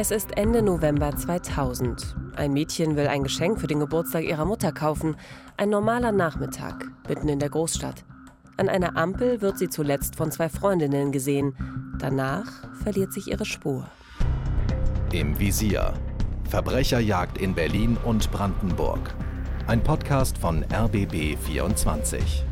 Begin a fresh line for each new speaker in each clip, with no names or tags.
Es ist Ende November 2000. Ein Mädchen will ein Geschenk für den Geburtstag ihrer Mutter kaufen. Ein normaler Nachmittag, mitten in der Großstadt. An einer Ampel wird sie zuletzt von zwei Freundinnen gesehen. Danach verliert sich ihre Spur.
Im Visier. Verbrecherjagd in Berlin und Brandenburg. Ein Podcast von RBB 24.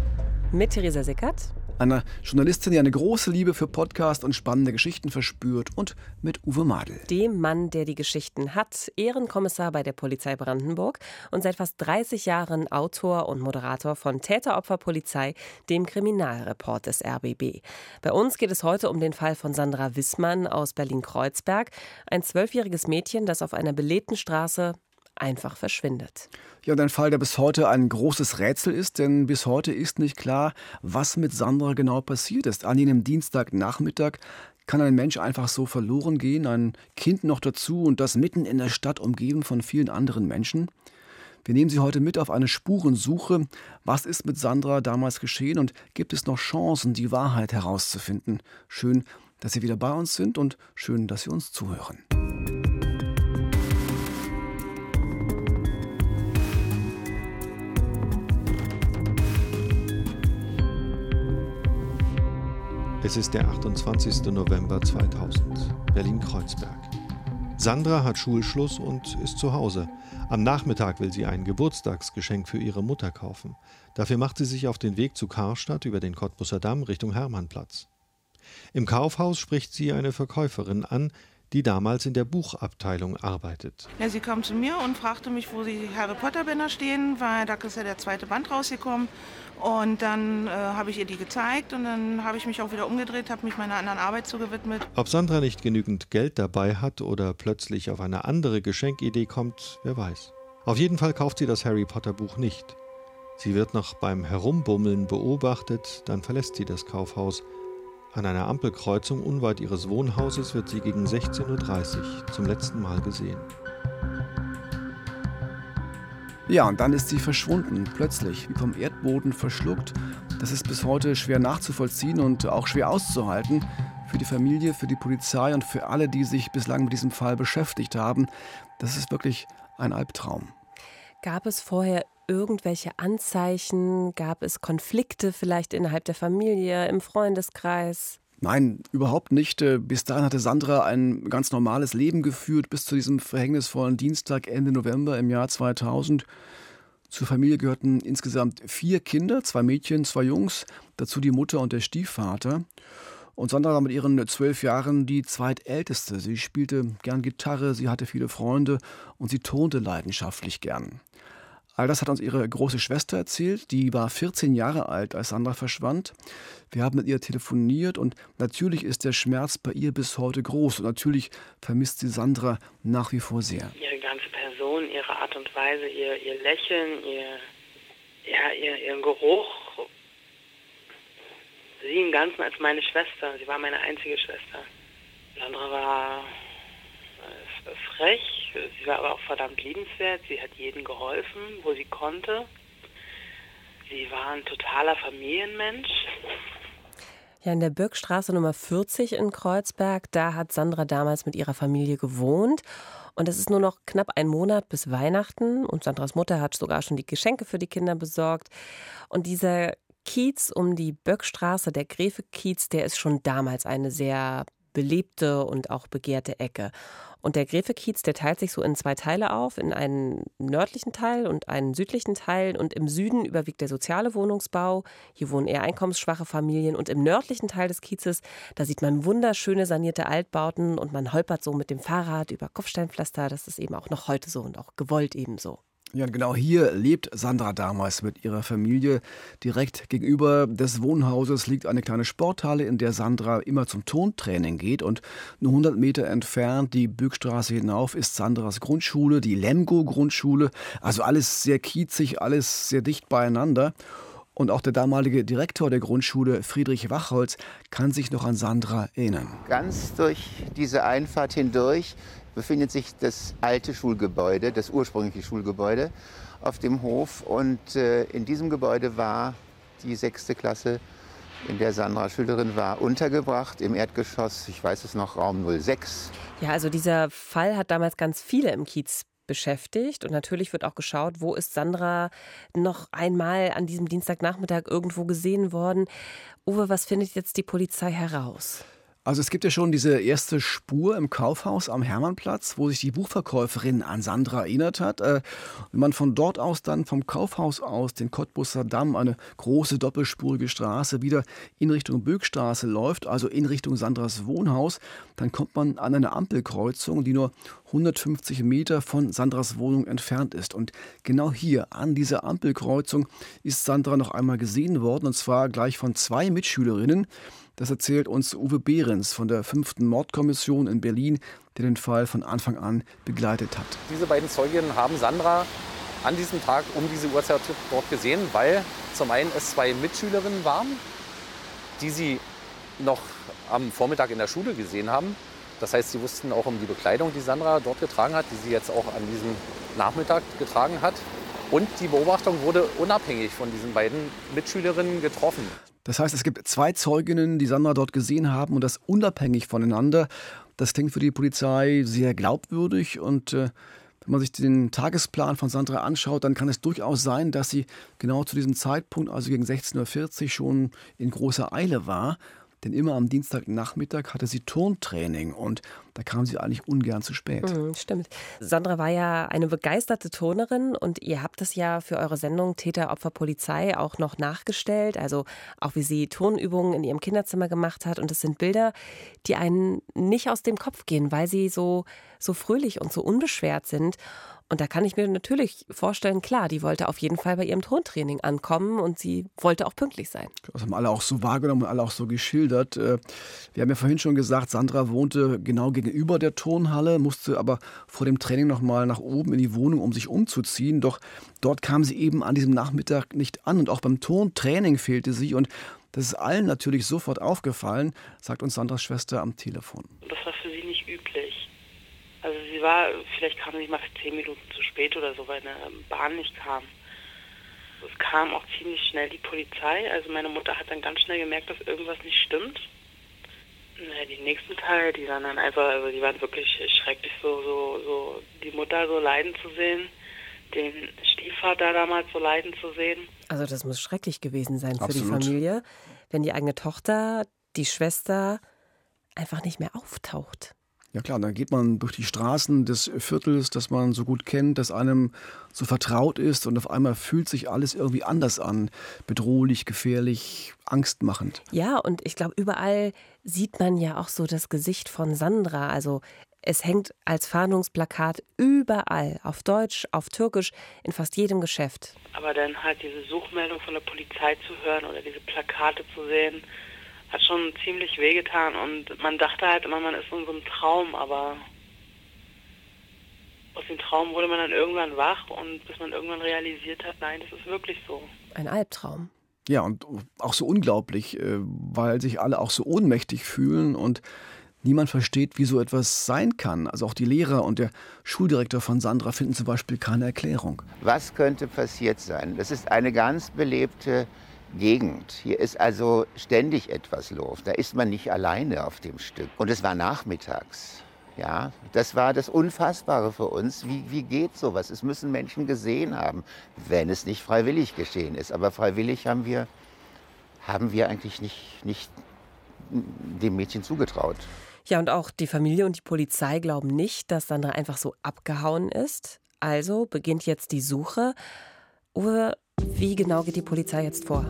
Mit Theresa Sickert
einer Journalistin, die eine große Liebe für Podcast und spannende Geschichten verspürt und mit Uwe Madel.
Dem Mann, der die Geschichten hat, Ehrenkommissar bei der Polizei Brandenburg und seit fast 30 Jahren Autor und Moderator von Täteropferpolizei, dem Kriminalreport des RBB. Bei uns geht es heute um den Fall von Sandra Wissmann aus Berlin-Kreuzberg, ein zwölfjähriges Mädchen, das auf einer belebten Straße einfach verschwindet.
Ja, und ein Fall, der bis heute ein großes Rätsel ist, denn bis heute ist nicht klar, was mit Sandra genau passiert ist. An jenem Dienstagnachmittag kann ein Mensch einfach so verloren gehen, ein Kind noch dazu und das mitten in der Stadt umgeben von vielen anderen Menschen. Wir nehmen Sie heute mit auf eine Spurensuche. Was ist mit Sandra damals geschehen und gibt es noch Chancen, die Wahrheit herauszufinden? Schön, dass Sie wieder bei uns sind und schön, dass Sie uns zuhören.
Es ist der 28. November 2000, Berlin-Kreuzberg. Sandra hat Schulschluss und ist zu Hause. Am Nachmittag will sie ein Geburtstagsgeschenk für ihre Mutter kaufen. Dafür macht sie sich auf den Weg zu Karstadt über den Cottbusser Damm Richtung Hermannplatz. Im Kaufhaus spricht sie eine Verkäuferin an, die damals in der Buchabteilung arbeitet.
Ja, sie kam zu mir und fragte mich, wo die Harry Potter Bänder stehen, weil da ist ja der zweite Band rausgekommen. Und dann äh, habe ich ihr die gezeigt und dann habe ich mich auch wieder umgedreht, habe mich meiner anderen Arbeit zugewidmet.
Ob Sandra nicht genügend Geld dabei hat oder plötzlich auf eine andere Geschenkidee kommt, wer weiß. Auf jeden Fall kauft sie das Harry Potter Buch nicht. Sie wird noch beim Herumbummeln beobachtet, dann verlässt sie das Kaufhaus an einer Ampelkreuzung unweit ihres Wohnhauses wird sie gegen 16.30 Uhr zum letzten Mal gesehen.
Ja, und dann ist sie verschwunden, plötzlich, wie vom Erdboden verschluckt. Das ist bis heute schwer nachzuvollziehen und auch schwer auszuhalten. Für die Familie, für die Polizei und für alle, die sich bislang mit diesem Fall beschäftigt haben. Das ist wirklich ein Albtraum.
Gab es vorher irgendwelche Anzeichen? Gab es Konflikte vielleicht innerhalb der Familie, im Freundeskreis?
Nein, überhaupt nicht. Äh, bis dahin hatte Sandra ein ganz normales Leben geführt, bis zu diesem verhängnisvollen Dienstag Ende November im Jahr 2000. Zur Familie gehörten insgesamt vier Kinder, zwei Mädchen, zwei Jungs, dazu die Mutter und der Stiefvater. Und Sandra war mit ihren zwölf Jahren die zweitälteste. Sie spielte gern Gitarre, sie hatte viele Freunde und sie tonte leidenschaftlich gern. All das hat uns ihre große Schwester erzählt. Die war 14 Jahre alt, als Sandra verschwand. Wir haben mit ihr telefoniert und natürlich ist der Schmerz bei ihr bis heute groß. Und natürlich vermisst sie Sandra nach wie vor sehr.
Ihre ganze Person, ihre Art und Weise, ihr, ihr Lächeln, ihr, ja, ihr, ihren Geruch. Sie im Ganzen als meine Schwester. Sie war meine einzige Schwester. Sandra war frech, sie war aber auch verdammt liebenswert, sie hat jedem geholfen, wo sie konnte. Sie war ein totaler Familienmensch.
Ja, in der Birkstraße Nummer 40 in Kreuzberg, da hat Sandra damals mit ihrer Familie gewohnt. Und es ist nur noch knapp ein Monat bis Weihnachten und Sandras Mutter hat sogar schon die Geschenke für die Kinder besorgt. Und dieser Kiez um die Böckstraße, der Gräfe-Kiez, der ist schon damals eine sehr belebte und auch begehrte Ecke. Und der Gräfe-Kiez, der teilt sich so in zwei Teile auf, in einen nördlichen Teil und einen südlichen Teil. Und im Süden überwiegt der soziale Wohnungsbau. Hier wohnen eher einkommensschwache Familien. Und im nördlichen Teil des Kiezes, da sieht man wunderschöne sanierte Altbauten und man holpert so mit dem Fahrrad über Kopfsteinpflaster. Das ist eben auch noch heute so und auch gewollt ebenso.
Ja, genau hier lebt Sandra damals mit ihrer Familie. Direkt gegenüber des Wohnhauses liegt eine kleine Sporthalle, in der Sandra immer zum Tontraining geht. Und nur 100 Meter entfernt, die Bückstraße hinauf, ist Sandras Grundschule, die Lemgo-Grundschule. Also alles sehr kiezig, alles sehr dicht beieinander. Und auch der damalige Direktor der Grundschule, Friedrich Wachholz, kann sich noch an Sandra erinnern.
Ganz durch diese Einfahrt hindurch befindet sich das alte Schulgebäude, das ursprüngliche Schulgebäude auf dem Hof. Und äh, in diesem Gebäude war die sechste Klasse in der Sandra Schülerin war, untergebracht im Erdgeschoss, ich weiß es noch, Raum 06.
Ja, also dieser Fall hat damals ganz viele im Kiez beschäftigt. Und natürlich wird auch geschaut, wo ist Sandra noch einmal an diesem Dienstagnachmittag irgendwo gesehen worden. Uwe, was findet jetzt die Polizei heraus?
Also es gibt ja schon diese erste Spur im Kaufhaus am Hermannplatz, wo sich die Buchverkäuferin an Sandra erinnert hat. Äh, wenn man von dort aus dann vom Kaufhaus aus den Cottbusser Damm, eine große doppelspurige Straße, wieder in Richtung Böckstraße läuft, also in Richtung Sandras Wohnhaus, dann kommt man an eine Ampelkreuzung, die nur 150 Meter von Sandras Wohnung entfernt ist. Und genau hier, an dieser Ampelkreuzung, ist Sandra noch einmal gesehen worden, und zwar gleich von zwei Mitschülerinnen. Das erzählt uns Uwe Behrens von der 5. Mordkommission in Berlin, der den Fall von Anfang an begleitet hat.
Diese beiden Zeuginnen haben Sandra an diesem Tag um diese Uhrzeit dort gesehen, weil zum einen es zwei Mitschülerinnen waren, die sie noch am Vormittag in der Schule gesehen haben. Das heißt, sie wussten auch um die Bekleidung, die Sandra dort getragen hat, die sie jetzt auch an diesem Nachmittag getragen hat. Und die Beobachtung wurde unabhängig von diesen beiden Mitschülerinnen getroffen.
Das heißt, es gibt zwei Zeuginnen, die Sandra dort gesehen haben und das unabhängig voneinander. Das klingt für die Polizei sehr glaubwürdig und äh, wenn man sich den Tagesplan von Sandra anschaut, dann kann es durchaus sein, dass sie genau zu diesem Zeitpunkt, also gegen 16.40 Uhr, schon in großer Eile war. Denn immer am Dienstagnachmittag hatte sie Turntraining und da kam sie eigentlich ungern zu spät.
Mhm, stimmt. Sandra war ja eine begeisterte Turnerin und ihr habt es ja für eure Sendung Täter, Opfer, Polizei auch noch nachgestellt. Also auch wie sie Turnübungen in ihrem Kinderzimmer gemacht hat. Und es sind Bilder, die einen nicht aus dem Kopf gehen, weil sie so, so fröhlich und so unbeschwert sind. Und da kann ich mir natürlich vorstellen, klar, die wollte auf jeden Fall bei ihrem Tontraining ankommen und sie wollte auch pünktlich sein.
Das haben alle auch so wahrgenommen und alle auch so geschildert. Äh, wir haben ja vorhin schon gesagt, Sandra wohnte genau gegenüber der Turnhalle, musste aber vor dem Training nochmal nach oben in die Wohnung, um sich umzuziehen. Doch dort kam sie eben an diesem Nachmittag nicht an und auch beim Turntraining fehlte sie und das ist allen natürlich sofort aufgefallen, sagt uns Sandras Schwester am Telefon.
Das war für sie nicht üblich. Also sie war, vielleicht kam sie mal für zehn Minuten zu spät oder so, weil eine Bahn nicht kam. Es kam auch ziemlich schnell die Polizei. Also meine Mutter hat dann ganz schnell gemerkt, dass irgendwas nicht stimmt. Naja, die nächsten Tage, die waren dann einfach, also die waren wirklich schrecklich, so, so, so die Mutter so leiden zu sehen, den Stiefvater damals so leiden zu sehen.
Also das muss schrecklich gewesen sein für
Absolut.
die Familie, wenn die eigene Tochter, die Schwester einfach nicht mehr auftaucht.
Ja klar, dann geht man durch die Straßen des Viertels, das man so gut kennt, das einem so vertraut ist und auf einmal fühlt sich alles irgendwie anders an. Bedrohlich, gefährlich, angstmachend.
Ja, und ich glaube, überall sieht man ja auch so das Gesicht von Sandra. Also es hängt als Fahndungsplakat überall, auf Deutsch, auf Türkisch, in fast jedem Geschäft.
Aber dann halt diese Suchmeldung von der Polizei zu hören oder diese Plakate zu sehen, hat schon ziemlich wehgetan und man dachte halt immer, man ist in so einem Traum, aber aus dem Traum wurde man dann irgendwann wach und bis man irgendwann realisiert hat, nein, das ist wirklich so.
Ein Albtraum.
Ja, und auch so unglaublich, äh, weil sich alle auch so ohnmächtig fühlen und niemand versteht, wie so etwas sein kann. Also auch die Lehrer und der Schuldirektor von Sandra finden zum Beispiel keine Erklärung.
Was könnte passiert sein? Das ist eine ganz belebte Gegend. Hier ist also ständig etwas los. Da ist man nicht alleine auf dem Stück. Und es war nachmittags. Ja, das war das Unfassbare für uns. Wie, wie geht sowas? Es müssen Menschen gesehen haben, wenn es nicht freiwillig geschehen ist. Aber freiwillig haben wir, haben wir eigentlich nicht, nicht dem Mädchen zugetraut.
Ja, und auch die Familie und die Polizei glauben nicht, dass Sandra einfach so abgehauen ist. Also beginnt jetzt die Suche. Uwe, wie genau geht die Polizei jetzt vor?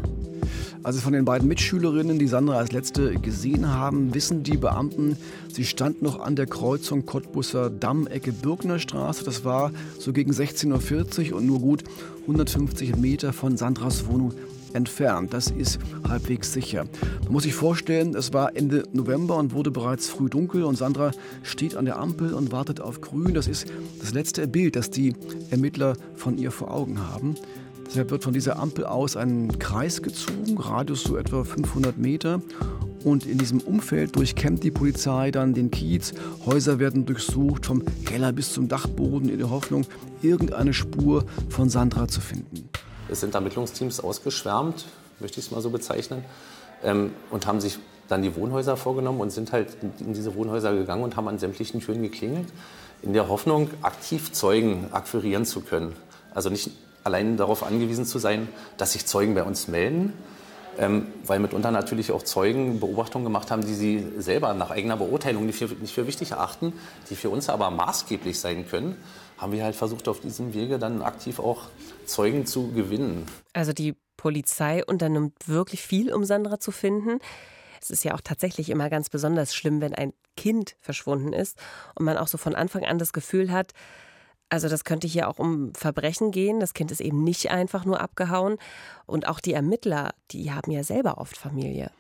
Also von den beiden Mitschülerinnen, die Sandra als letzte gesehen haben, wissen die Beamten, sie stand noch an der Kreuzung Cottbusser Damm, Ecke Bürgner Straße. Das war so gegen 16.40 Uhr und nur gut 150 Meter von Sandras Wohnung entfernt. Das ist halbwegs sicher. Man muss sich vorstellen, es war Ende November und wurde bereits früh dunkel und Sandra steht an der Ampel und wartet auf Grün. Das ist das letzte Bild, das die Ermittler von ihr vor Augen haben. Deshalb wird von dieser Ampel aus ein Kreis gezogen, Radius so etwa 500 Meter. Und in diesem Umfeld durchkämmt die Polizei dann den Kiez. Häuser werden durchsucht, vom Keller bis zum Dachboden, in der Hoffnung, irgendeine Spur von Sandra zu finden.
Es sind Ermittlungsteams ausgeschwärmt, möchte ich es mal so bezeichnen.
ähm, und haben sich dann die Wohnhäuser vorgenommen und sind halt in diese Wohnhäuser gegangen und haben an sämtlichen Türen geklingelt, in der Hoffnung, aktiv Zeugen akquirieren zu können. Also nicht allein darauf angewiesen zu sein, dass sich Zeugen bei uns melden, ähm, weil mitunter natürlich auch Zeugen Beobachtungen gemacht haben, die sie selber nach eigener Beurteilung nicht für, nicht für wichtig erachten, die für uns aber maßgeblich sein können, haben wir halt versucht, auf diesem Wege dann aktiv auch Zeugen zu gewinnen.
Also die Polizei unternimmt wirklich viel, um Sandra zu finden. Es ist ja auch tatsächlich immer ganz besonders schlimm, wenn ein Kind verschwunden ist und man auch so von Anfang an das Gefühl hat, also das könnte hier auch um Verbrechen gehen. Das Kind ist eben nicht einfach nur abgehauen. Und auch die Ermittler, die haben ja selber oft Familie.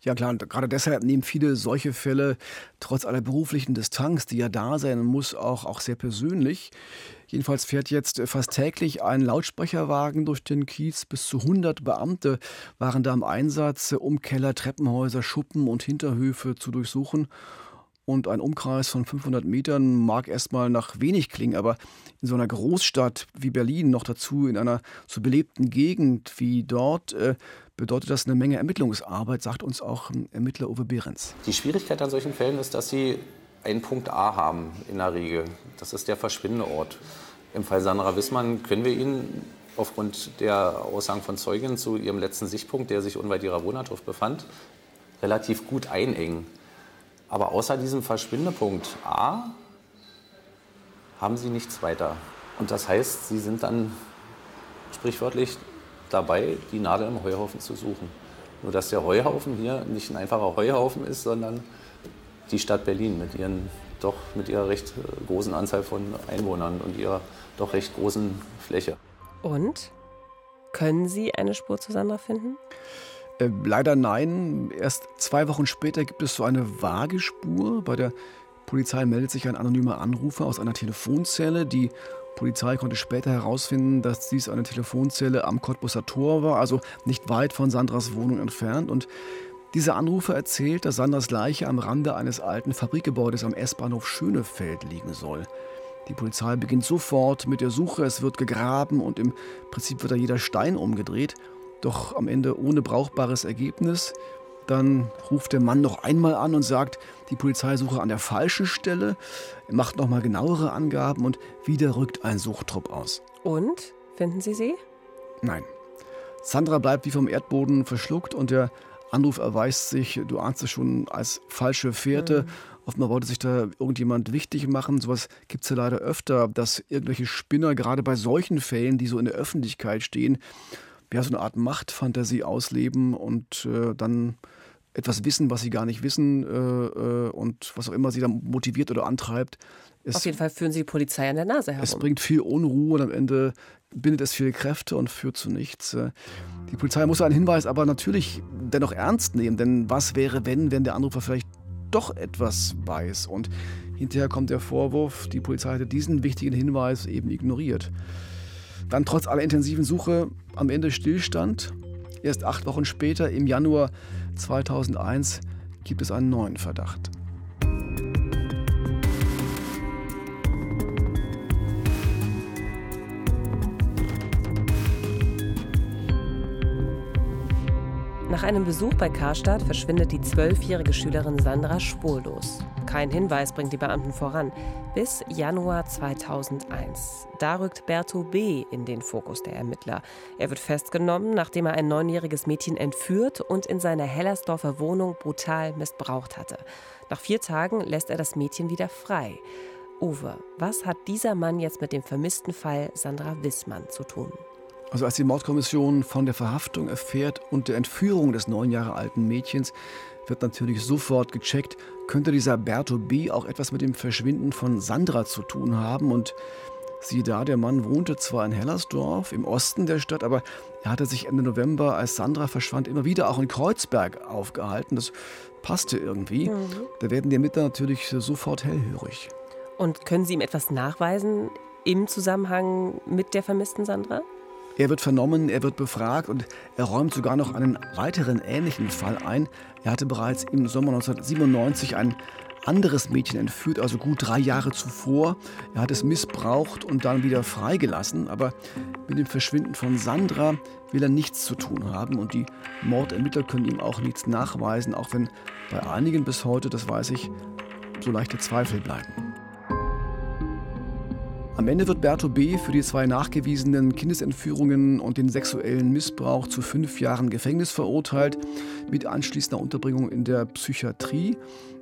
Ja klar, und gerade deshalb nehmen viele solche Fälle trotz aller beruflichen Distanz, die ja da sein muss, auch, auch sehr persönlich. Jedenfalls fährt jetzt fast täglich ein Lautsprecherwagen durch den Kiez. Bis zu 100 Beamte waren da im Einsatz, um Keller, Treppenhäuser, Schuppen und Hinterhöfe zu durchsuchen. Und ein Umkreis von 500 Metern mag erstmal nach wenig klingen, aber in so einer Großstadt wie Berlin, noch dazu in einer so belebten Gegend wie dort, äh, bedeutet das eine Menge Ermittlungsarbeit, sagt uns auch Ermittler Uwe Behrens.
Die Schwierigkeit an solchen Fällen ist, dass sie einen Punkt A haben in der Regel. Das ist der Verschwindeort. Im Fall Sandra Wissmann können wir ihn aufgrund der Aussagen von Zeugen zu ihrem letzten Sichtpunkt, der sich unweit ihrer Wohnanschrift befand, relativ gut einengen. Aber außer diesem Verschwindepunkt A haben sie nichts weiter. Und das heißt, sie sind dann sprichwörtlich dabei, die Nadel im Heuhaufen zu suchen. Nur dass der Heuhaufen hier nicht ein einfacher Heuhaufen ist, sondern die Stadt Berlin mit ihren doch mit ihrer recht großen Anzahl von Einwohnern und ihrer doch recht großen Fläche.
Und können Sie eine Spur zu Sandra finden?
Äh, leider nein. Erst zwei Wochen später gibt es so eine vage Spur. Bei der Polizei meldet sich ein anonymer Anrufer aus einer Telefonzelle. Die Polizei konnte später herausfinden, dass dies eine Telefonzelle am Cottbusser Tor war, also nicht weit von Sandras Wohnung entfernt. Und dieser Anrufer erzählt, dass Sandras Leiche am Rande eines alten Fabrikgebäudes am S-Bahnhof Schönefeld liegen soll. Die Polizei beginnt sofort mit der Suche, es wird gegraben und im Prinzip wird da jeder Stein umgedreht doch am Ende ohne brauchbares Ergebnis. Dann ruft der Mann noch einmal an und sagt, die Polizei suche an der falschen Stelle, macht nochmal genauere Angaben und wieder rückt ein Suchtrupp aus.
Und? Finden Sie sie?
Nein. Sandra bleibt wie vom Erdboden verschluckt und der Anruf erweist sich, du ahnst es schon, als falsche Fährte. Mhm. Offenbar wollte sich da irgendjemand wichtig machen. Sowas gibt es ja leider öfter, dass irgendwelche Spinner gerade bei solchen Fällen, die so in der Öffentlichkeit stehen, ja, so eine Art Machtfantasie ausleben und äh, dann etwas wissen, was sie gar nicht wissen äh, äh, und was auch immer sie dann motiviert oder antreibt.
Es, Auf jeden Fall führen sie die Polizei an der Nase herum.
Es bringt viel Unruhe und am Ende bindet es viele Kräfte und führt zu nichts. Äh, die Polizei muss einen Hinweis aber natürlich dennoch ernst nehmen, denn was wäre, wenn, wenn der Anrufer vielleicht doch etwas weiß und hinterher kommt der Vorwurf, die Polizei hätte diesen wichtigen Hinweis eben ignoriert. Dann trotz aller intensiven Suche am Ende Stillstand. Erst acht Wochen später, im Januar 2001, gibt es einen neuen Verdacht.
Nach einem Besuch bei Karstadt verschwindet die zwölfjährige Schülerin Sandra spurlos. Kein Hinweis bringt die Beamten voran. Bis Januar 2001. Da rückt Berto B. in den Fokus der Ermittler. Er wird festgenommen, nachdem er ein neunjähriges Mädchen entführt und in seiner Hellersdorfer Wohnung brutal missbraucht hatte. Nach vier Tagen lässt er das Mädchen wieder frei. Uwe, was hat dieser Mann jetzt mit dem vermissten Fall Sandra Wissmann zu tun?
Also als die Mordkommission von der Verhaftung erfährt und der Entführung des neun Jahre alten Mädchens, wird natürlich sofort gecheckt, könnte dieser Berto B. auch etwas mit dem Verschwinden von Sandra zu tun haben. Und siehe da, der Mann wohnte zwar in Hellersdorf, im Osten der Stadt, aber er hatte sich Ende November, als Sandra verschwand, immer wieder auch in Kreuzberg aufgehalten. Das passte irgendwie. Mhm. Da werden die Ermittler natürlich sofort hellhörig.
Und können Sie ihm etwas nachweisen im Zusammenhang mit der vermissten Sandra?
Er wird vernommen, er wird befragt und er räumt sogar noch einen weiteren ähnlichen Fall ein. Er hatte bereits im Sommer 1997 ein anderes Mädchen entführt, also gut drei Jahre zuvor. Er hat es missbraucht und dann wieder freigelassen. Aber mit dem Verschwinden von Sandra will er nichts zu tun haben und die Mordermittler können ihm auch nichts nachweisen, auch wenn bei einigen bis heute, das weiß ich, so leichte Zweifel bleiben. Am Ende wird Berto B. für die zwei nachgewiesenen Kindesentführungen und den sexuellen Missbrauch zu fünf Jahren Gefängnis verurteilt, mit anschließender Unterbringung in der Psychiatrie.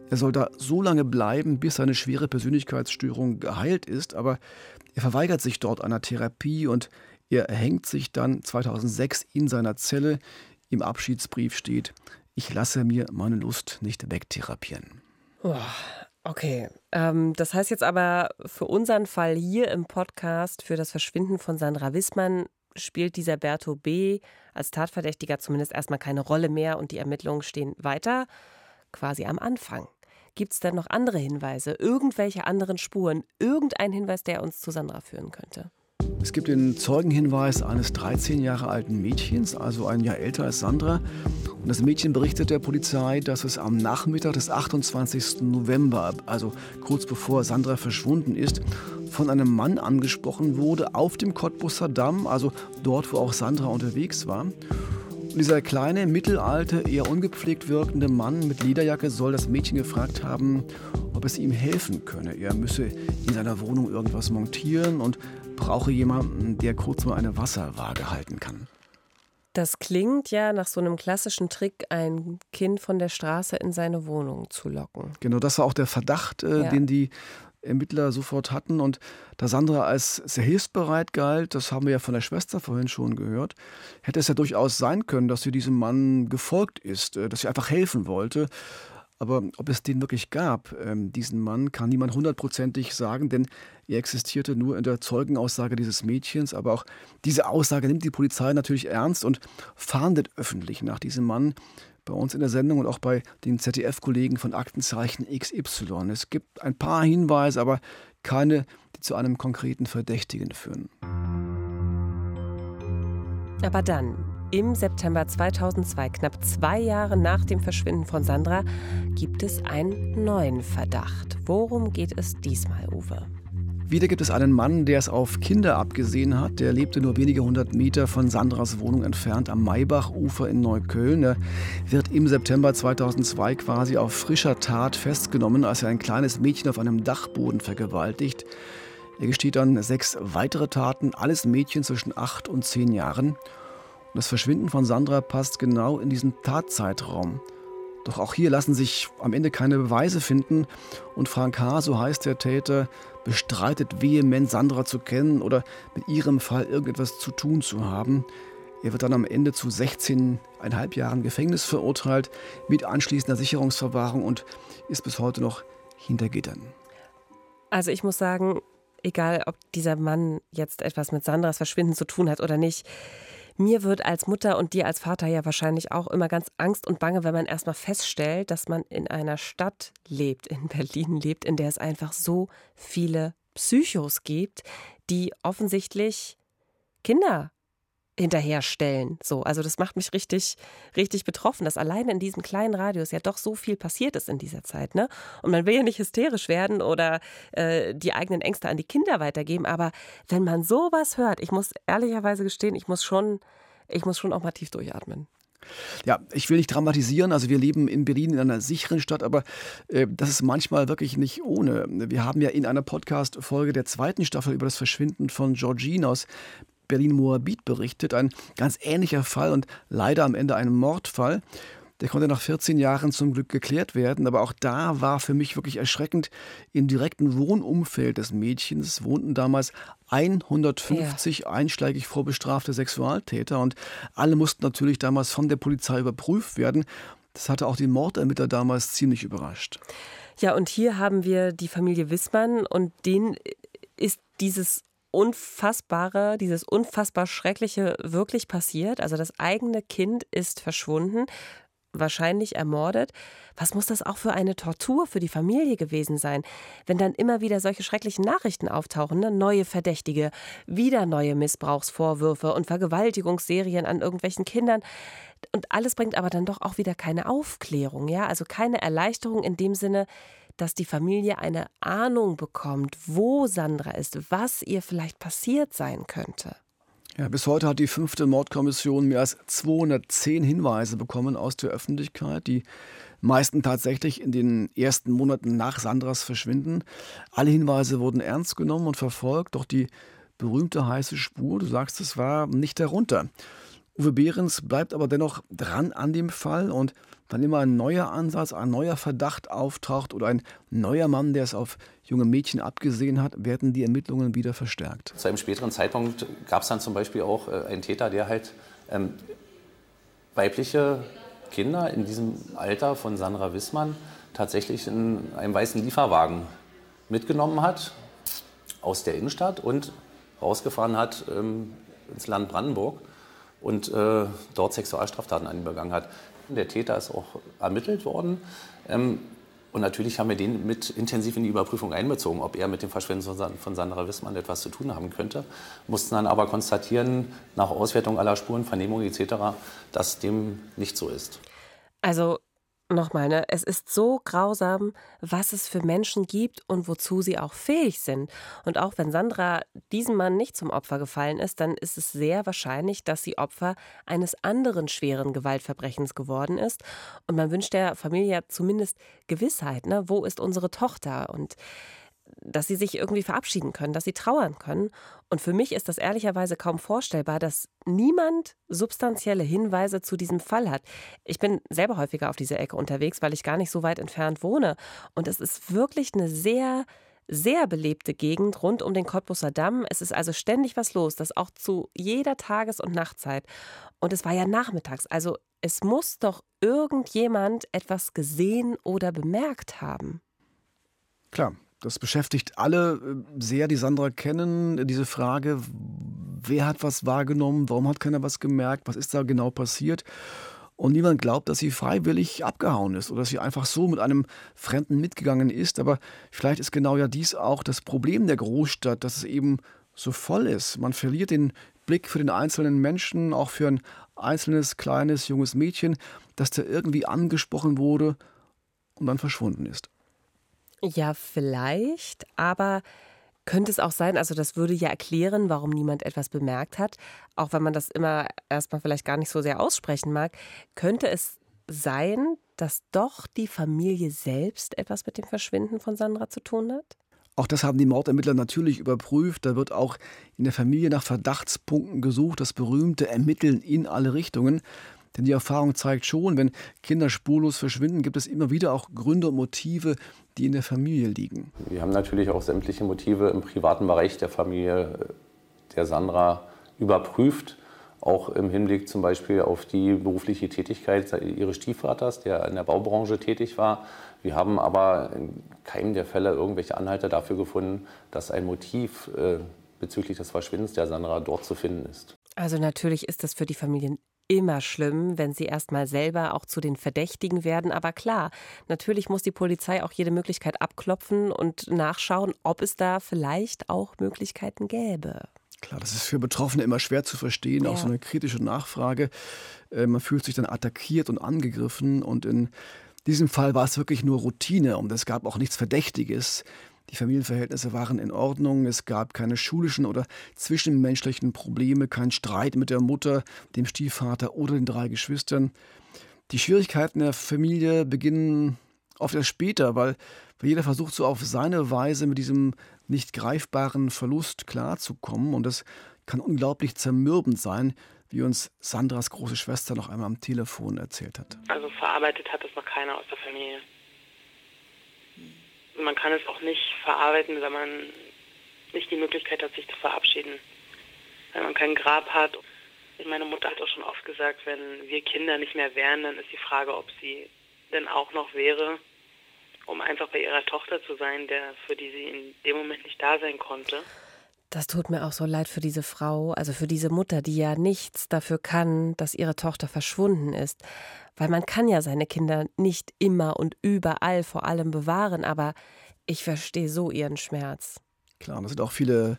Er soll da so lange bleiben, bis seine schwere Persönlichkeitsstörung geheilt ist, aber er verweigert sich dort einer Therapie und er erhängt sich dann 2006 in seiner Zelle. Im Abschiedsbrief steht, ich lasse mir meine Lust nicht wegtherapieren.
Okay, ähm, das heißt jetzt aber für unseren Fall hier im Podcast, für das Verschwinden von Sandra Wissmann, spielt dieser Berto B. als Tatverdächtiger zumindest erstmal keine Rolle mehr und die Ermittlungen stehen weiter quasi am Anfang. Gibt es denn noch andere Hinweise, irgendwelche anderen Spuren, irgendein Hinweis, der uns zu Sandra führen könnte?
Es gibt den Zeugenhinweis eines 13 Jahre alten Mädchens, also ein Jahr älter als Sandra. Und das Mädchen berichtet der Polizei, dass es am Nachmittag des 28. November, also kurz bevor Sandra verschwunden ist, von einem Mann angesprochen wurde auf dem Cottbusser Damm, also dort, wo auch Sandra unterwegs war. Und dieser kleine, mittelalte, eher ungepflegt wirkende Mann mit Lederjacke soll das Mädchen gefragt haben, ob es ihm helfen könne. Er müsse in seiner Wohnung irgendwas montieren und brauche jemanden, der kurz mal eine Wasserwaage halten kann.
Das klingt ja nach so einem klassischen Trick, ein Kind von der Straße in seine Wohnung zu locken.
Genau, das war auch der Verdacht, äh, ja. den die Ermittler sofort hatten. Und da Sandra als sehr hilfsbereit galt, das haben wir ja von der Schwester vorhin schon gehört, hätte es ja durchaus sein können, dass sie diesem Mann gefolgt ist, äh, dass sie einfach helfen wollte. Aber ob es den wirklich gab, ähm, diesen Mann, kann niemand hundertprozentig sagen, denn er existierte nur in der Zeugenaussage dieses Mädchens. Aber auch diese Aussage nimmt die Polizei natürlich ernst und fahndet öffentlich nach diesem Mann. Bei uns in der Sendung und auch bei den ZDF-Kollegen von Aktenzeichen XY. Es gibt ein paar Hinweise, aber keine, die zu einem konkreten Verdächtigen führen.
Aber dann, im September 2002, knapp zwei Jahre nach dem Verschwinden von Sandra, gibt es einen neuen Verdacht. Worum geht es diesmal, Uwe?
Wieder gibt es einen Mann, der es auf Kinder abgesehen hat. Der lebte nur wenige hundert Meter von Sandras Wohnung entfernt am Maybachufer in Neukölln. Er wird im September 2002 quasi auf frischer Tat festgenommen, als er ein kleines Mädchen auf einem Dachboden vergewaltigt. Er gesteht dann sechs weitere Taten, alles Mädchen zwischen acht und zehn Jahren. Das Verschwinden von Sandra passt genau in diesen Tatzeitraum. Doch auch hier lassen sich am Ende keine Beweise finden und Frank H., so heißt der Täter, bestreitet vehement, Sandra zu kennen oder mit ihrem Fall irgendetwas zu tun zu haben. Er wird dann am Ende zu 16,5 Jahren Gefängnis verurteilt, mit anschließender Sicherungsverwahrung und ist bis heute noch hinter Gittern.
Also ich muss sagen, egal ob dieser Mann jetzt etwas mit Sandras Verschwinden zu tun hat oder nicht, mir wird als Mutter und dir als Vater ja wahrscheinlich auch immer ganz Angst und Bange, wenn man erstmal feststellt, dass man in einer Stadt lebt, in Berlin lebt, in der es einfach so viele Psychos gibt, die offensichtlich Kinder hinterherstellen. So, also das macht mich richtig, richtig betroffen, dass alleine in diesem kleinen Radius ja doch so viel passiert ist in dieser Zeit, ne? Und man will ja nicht hysterisch werden oder äh, die eigenen Ängste an die Kinder weitergeben, aber wenn man sowas hört, ich muss ehrlicherweise gestehen, ich muss schon, ich muss schon auch mal tief durchatmen.
Ja, ich will nicht dramatisieren. Also wir leben in Berlin in einer sicheren Stadt, aber äh, das ist manchmal wirklich nicht ohne. Wir haben ja in einer Podcast-Folge der zweiten Staffel über das Verschwinden von Georgine aus Berlin-Moabit berichtet. Ein ganz ähnlicher Fall und leider am Ende ein Mordfall. Der konnte nach 14 Jahren zum Glück geklärt werden, aber auch da war für mich wirklich erschreckend, im direkten Wohnumfeld des Mädchens wohnten damals 150 ja. einschlägig vorbestrafte Sexualtäter und alle mussten natürlich damals von der Polizei überprüft werden. Das hatte auch die Mordermittler damals ziemlich überrascht.
Ja, und hier haben wir die Familie Wissmann und denen ist dieses Unfassbare, dieses unfassbar Schreckliche wirklich passiert. Also das eigene Kind ist verschwunden, wahrscheinlich ermordet. Was muss das auch für eine Tortur für die Familie gewesen sein, wenn dann immer wieder solche schrecklichen Nachrichten auftauchen, ne? neue Verdächtige, wieder neue Missbrauchsvorwürfe und Vergewaltigungsserien an irgendwelchen Kindern. Und alles bringt aber dann doch auch wieder keine Aufklärung, ja, also keine Erleichterung in dem Sinne, dass die Familie eine Ahnung bekommt, wo Sandra ist, was ihr vielleicht passiert sein könnte.
Ja, bis heute hat die fünfte Mordkommission mehr als 210 Hinweise bekommen aus der Öffentlichkeit, die meisten tatsächlich in den ersten Monaten nach Sandras Verschwinden. Alle Hinweise wurden ernst genommen und verfolgt, doch die berühmte heiße Spur, du sagst, es war nicht darunter. Uwe Behrens bleibt aber dennoch dran an dem Fall und wann immer ein neuer Ansatz, ein neuer Verdacht auftaucht oder ein neuer Mann, der es auf junge Mädchen abgesehen hat, werden die Ermittlungen wieder verstärkt.
Zu einem späteren Zeitpunkt gab es dann zum Beispiel auch äh, einen Täter, der halt ähm, weibliche Kinder in diesem Alter von Sandra Wissmann tatsächlich in einem weißen Lieferwagen mitgenommen hat aus der Innenstadt und rausgefahren hat ähm, ins Land Brandenburg und äh, dort Sexualstraftaten an ihn begangen hat. Der Täter ist auch ermittelt worden. Ähm, und natürlich haben wir den mit intensiv in die Überprüfung einbezogen, ob er mit dem Verschwinden von Sandra Wissmann etwas zu tun haben könnte. Mussten dann aber konstatieren, nach Auswertung aller Spuren, Vernehmung etc., dass dem nicht so ist.
Also nochmal, ne? es ist so grausam, was es für Menschen gibt und wozu sie auch fähig sind. Und auch wenn Sandra diesem Mann nicht zum Opfer gefallen ist, dann ist es sehr wahrscheinlich, dass sie Opfer eines anderen schweren Gewaltverbrechens geworden ist. Und man wünscht der Familie zumindest Gewissheit, ne? wo ist unsere Tochter? Und dass sie sich irgendwie verabschieden können, dass sie trauern können. Und für mich ist das ehrlicherweise kaum vorstellbar, dass niemand substanzielle Hinweise zu diesem Fall hat. Ich bin selber häufiger auf dieser Ecke unterwegs, weil ich gar nicht so weit entfernt wohne. Und es ist wirklich eine sehr, sehr belebte Gegend rund um den Cottbusser Damm. Es ist also ständig was los, das auch zu jeder Tages- und Nachtzeit. Und es war ja nachmittags. Also es muss doch irgendjemand etwas gesehen oder bemerkt haben.
Klar, das beschäftigt alle äh, sehr, die Sandra kennen, diese Frage, wer hat was wahrgenommen, warum hat keiner was gemerkt, was ist da genau passiert. Und niemand glaubt, dass sie freiwillig abgehauen ist oder dass sie einfach so mit einem Fremden mitgegangen ist. Aber vielleicht ist genau ja dies auch das Problem der Großstadt, dass es eben so voll ist. Man verliert den Blick für den einzelnen Menschen, auch für ein einzelnes, kleines, junges Mädchen, das da irgendwie angesprochen wurde und dann verschwunden ist.
Ja, vielleicht, aber könnte es auch sein, also das würde ja erklären, warum niemand etwas bemerkt hat, auch wenn man das immer erstmal vielleicht gar nicht so sehr aussprechen mag, könnte es sein, dass doch die Familie selbst etwas mit dem Verschwinden von Sandra zu tun hat?
Auch das haben die Mordermittler natürlich überprüft. Da wird auch in der Familie nach Verdachtspunkten gesucht, das berühmte Ermitteln in alle Richtungen. Denn die Erfahrung zeigt schon, wenn Kinder spurlos verschwinden, gibt es immer wieder auch Gründe und Motive, die in der Familie liegen.
Wir haben natürlich auch sämtliche Motive im privaten Bereich der Familie äh, der Sandra überprüft. Auch im Hinblick zum Beispiel auf die berufliche Tätigkeit ihres Stiefvaters, der in der Baubranche tätig war. Wir haben aber in keinem der Fälle irgendwelche Anhalter dafür gefunden, dass ein Motiv äh, bezüglich des Verschwindens der Sandra dort zu finden ist.
Also natürlich ist das für die Familien immer schlimm, wenn sie erstmal selber auch zu den Verdächtigen werden. Aber klar, natürlich muss die Polizei auch jede Möglichkeit abklopfen und nachschauen, ob es da vielleicht auch Möglichkeiten gäbe.
Klar, das ist für Betroffene immer schwer zu verstehen, ja. auch so eine kritische Nachfrage. Äh, man fühlt sich dann attackiert und angegriffen und in diesem Fall war es wirklich nur Routine und es gab auch nichts Verdächtiges. Die Familienverhältnisse waren in Ordnung, es gab keine schulischen oder zwischenmenschlichen Probleme, kein Streit mit der Mutter, dem Stiefvater oder den drei Geschwistern. Die Schwierigkeiten der Familie beginnen oft erst später, weil, jeder versucht so auf seine Weise mit diesem nicht greifbaren Verlust klarzukommen und das kann unglaublich zermürbend sein, wie uns Sandras große Schwester noch einmal am Telefon erzählt hat.
Also verarbeitet hat es noch keiner aus der Familie man kann es auch nicht verarbeiten, wenn man nicht die Möglichkeit hat, sich zu verabschieden. Wenn man kein Grab hat. Meine Mutter hat auch schon oft gesagt, wenn wir Kinder nicht mehr wären, dann ist die Frage, ob sie denn auch noch wäre, um einfach bei ihrer Tochter zu sein, der, für die sie in dem Moment nicht da sein konnte.
Das tut mir auch so leid für diese Frau, also für diese Mutter, die ja nichts dafür kann, dass ihre Tochter verschwunden ist. Weil man kann ja seine Kinder nicht immer und überall vor allem bewahren, aber ich verstehe so ihren Schmerz.
Klar, da sind auch viele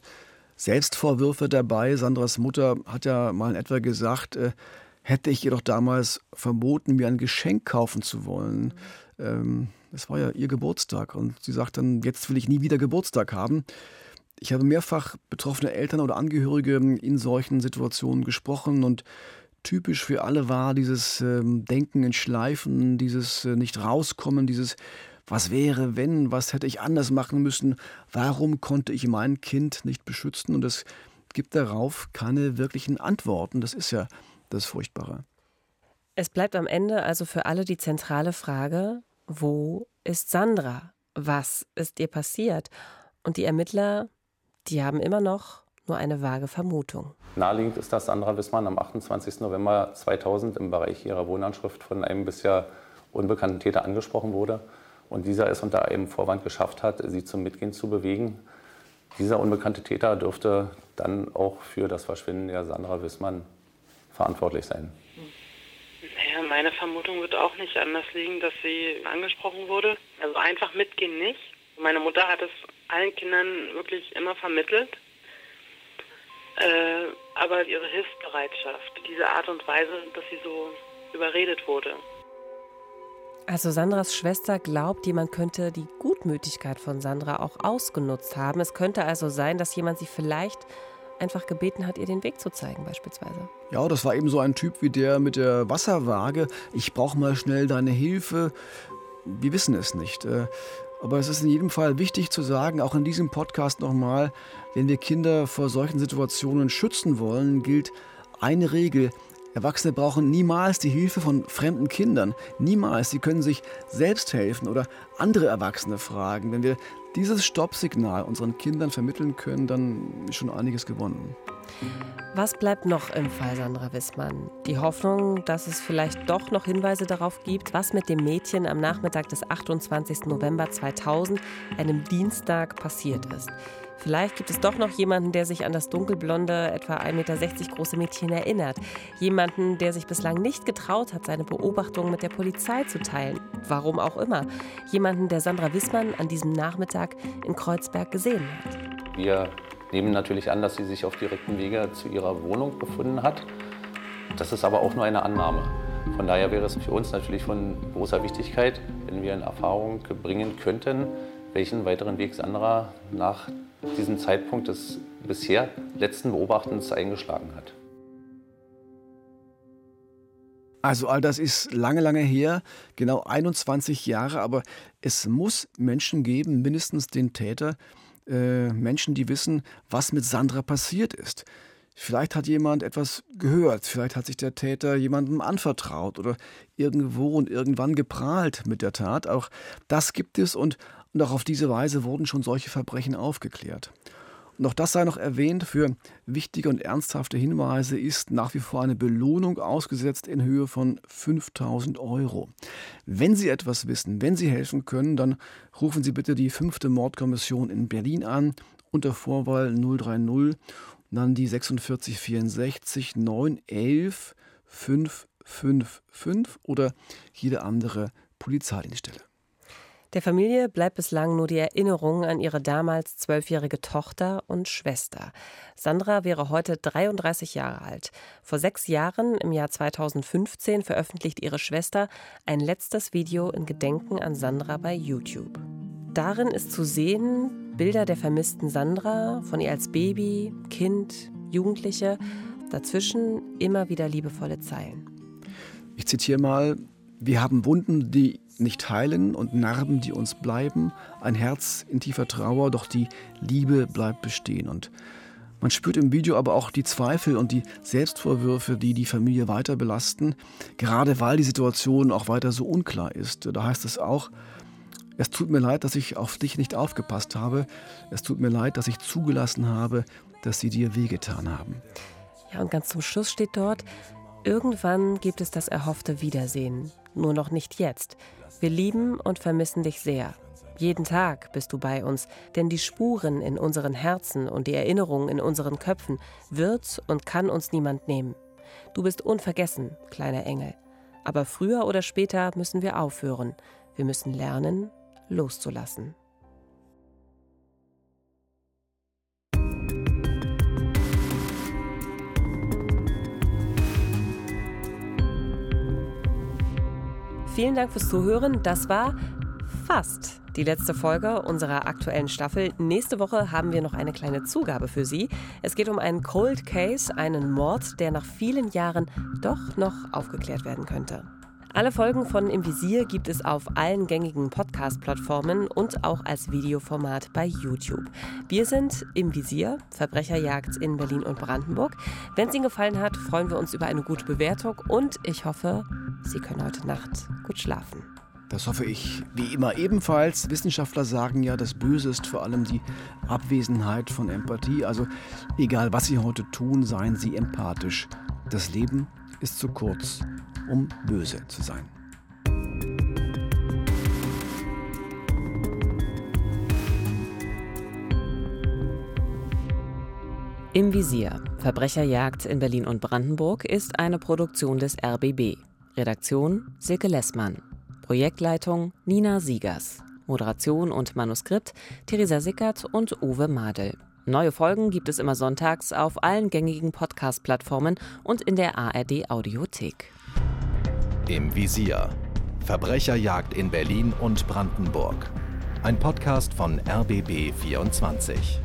Selbstvorwürfe dabei. Sandras Mutter hat ja mal in etwa gesagt, äh, hätte ich ihr doch damals verboten, mir ein Geschenk kaufen zu wollen. Mhm. Ähm, Es war ja ihr Geburtstag und sie sagt dann, jetzt will ich nie wieder Geburtstag haben. Ich habe mehrfach betroffene Eltern oder Angehörige in solchen Situationen gesprochen und typisch für alle war dieses ähm, Denken in Schleifen, dieses äh, nicht rauskommen, dieses was wäre, wenn, was hätte ich anders machen müssen, warum konnte ich mein Kind nicht beschützen und es gibt darauf keine wirklichen Antworten. Das ist ja das Furchtbare.
Es bleibt am Ende also für alle die zentrale Frage, wo ist Sandra? Was ist ihr passiert? Und die Ermittler, die haben immer noch nur eine vage Vermutung.
Naheliegend ist, dass Sandra Wissmann am 28. November 2000 im Bereich ihrer Wohnanschrift von einem bisher unbekannten Täter angesprochen wurde und dieser es unter einem Vorwand geschafft hat, sie zum Mitgehen zu bewegen. Dieser unbekannte Täter dürfte dann auch für das Verschwinden der Sandra Wissmann verantwortlich sein.
Naja, meine Vermutung wird auch nicht anders liegen, dass sie angesprochen wurde. Also einfach mitgehen nicht. Meine Mutter hat es allen Kindern wirklich immer vermittelt. Äh, aber ihre Hilfsbereitschaft, diese Art und Weise, dass sie so überredet wurde.
Also Sandras Schwester glaubt, jemand könnte die Gutmütigkeit von Sandra auch ausgenutzt haben. Es könnte also sein, dass jemand sie vielleicht einfach gebeten hat, ihr den Weg zu zeigen beispielsweise.
Ja, das war eben so ein Typ wie der mit der Wasserwaage. Ich brauche mal schnell deine Hilfe. Wir wissen es nicht. Aber es ist in jedem Fall wichtig zu sagen, auch in diesem Podcast nochmal, wenn wir Kinder vor solchen Situationen schützen wollen, gilt eine Regel. Erwachsene brauchen niemals die Hilfe von fremden Kindern. Niemals. Sie können sich selbst helfen oder andere Erwachsene fragen. Wenn wir dieses Stoppsignal unseren Kindern vermitteln können, dann ist schon einiges gewonnen.
Was bleibt noch im Fall Sandra Wissmann? Die Hoffnung, dass es vielleicht doch noch Hinweise darauf gibt, was mit dem Mädchen am Nachmittag des 28. November 2000, einem Dienstag, passiert ist. Vielleicht gibt es doch noch jemanden, der sich an das dunkelblonde, etwa 1,60 Meter große Mädchen erinnert. Jemanden, der sich bislang nicht getraut hat, seine Beobachtungen mit der Polizei zu teilen. Warum auch immer. Jemanden, der Sandra Wissmann an diesem Nachmittag in Kreuzberg gesehen hat.
Wir nehmen natürlich an, dass sie sich auf direktem Wege zu ihrer Wohnung befunden hat. Das ist aber auch nur eine Annahme. Von daher wäre es für uns natürlich von großer Wichtigkeit, wenn wir in Erfahrung bringen könnten, welchen weiteren Weg Sandra nach diesem Zeitpunkt des bisher letzten Beobachtens eingeschlagen hat.
Also all das ist lange, lange her, genau 21 Jahre, aber es muss Menschen geben, mindestens den Täter, äh, Menschen, die wissen, was mit Sandra passiert ist. Vielleicht hat jemand etwas gehört, vielleicht hat sich der Täter jemandem anvertraut oder irgendwo und irgendwann geprahlt mit der Tat. Auch das gibt es und und auch auf diese Weise wurden schon solche Verbrechen aufgeklärt. Und auch das sei noch erwähnt, für wichtige und ernsthafte Hinweise ist nach wie vor eine Belohnung ausgesetzt in Höhe von 5000 Euro. Wenn Sie etwas wissen, wenn Sie helfen können, dann rufen Sie bitte die fünfte Mordkommission in Berlin an unter Vorwahl 030 dann die 4664 911 555 oder jede andere Polizeidienststelle.
Der Familie bleibt bislang nur die Erinnerung an ihre damals zwölfjährige Tochter und Schwester. Sandra wäre heute 33 Jahre alt. Vor sechs Jahren, im Jahr 2015, veröffentlicht ihre Schwester ein letztes Video in Gedenken an Sandra bei YouTube. Darin ist zu sehen Bilder der vermissten Sandra, von ihr als Baby, Kind, Jugendliche, dazwischen immer wieder liebevolle Zeilen.
Ich zitiere mal, wir haben Wunden, die nicht heilen und Narben, die uns bleiben, ein Herz in tiefer Trauer, doch die Liebe bleibt bestehen. Und man spürt im Video aber auch die Zweifel und die Selbstvorwürfe, die die Familie weiter belasten, gerade weil die Situation auch weiter so unklar ist. Da heißt es auch, es tut mir leid, dass ich auf dich nicht aufgepasst habe. Es tut mir leid, dass ich zugelassen habe, dass sie dir wehgetan haben.
Ja, und ganz zum Schluss steht dort, irgendwann gibt es das erhoffte Wiedersehen, nur noch nicht jetzt. Wir lieben und vermissen dich sehr. Jeden Tag bist du bei uns, denn die Spuren in unseren Herzen und die Erinnerungen in unseren Köpfen wird und kann uns niemand nehmen. Du bist unvergessen, kleiner Engel. Aber früher oder später müssen wir aufhören. Wir müssen lernen, loszulassen. Vielen Dank fürs Zuhören. Das war fast die letzte Folge unserer aktuellen Staffel. Nächste Woche haben wir noch eine kleine Zugabe für Sie. Es geht um einen Cold Case, einen Mord, der nach vielen Jahren doch noch aufgeklärt werden könnte. Alle Folgen von Im Visier gibt es auf allen gängigen Podcast-Plattformen und auch als Videoformat bei YouTube. Wir sind Im Visier, Verbrecherjagd in Berlin und Brandenburg. Wenn es Ihnen gefallen hat, freuen wir uns über eine gute Bewertung und ich hoffe, Sie können heute Nacht gut schlafen.
Das hoffe ich wie immer ebenfalls. Wissenschaftler sagen ja, das Böse ist vor allem die Abwesenheit von Empathie. Also egal, was Sie heute tun, seien Sie empathisch. Das Leben ist zu kurz, um böse zu sein.
Im Visier. Verbrecherjagd in Berlin und Brandenburg ist eine Produktion des RBB. Redaktion Silke Lessmann. Projektleitung Nina Siegers. Moderation und Manuskript Theresa Sickert und Uwe Madel. Neue Folgen gibt es immer sonntags auf allen gängigen Podcast-Plattformen und in der ARD Audiothek.
Im Visier. Verbrecherjagd in Berlin und Brandenburg. Ein Podcast von RBB 24.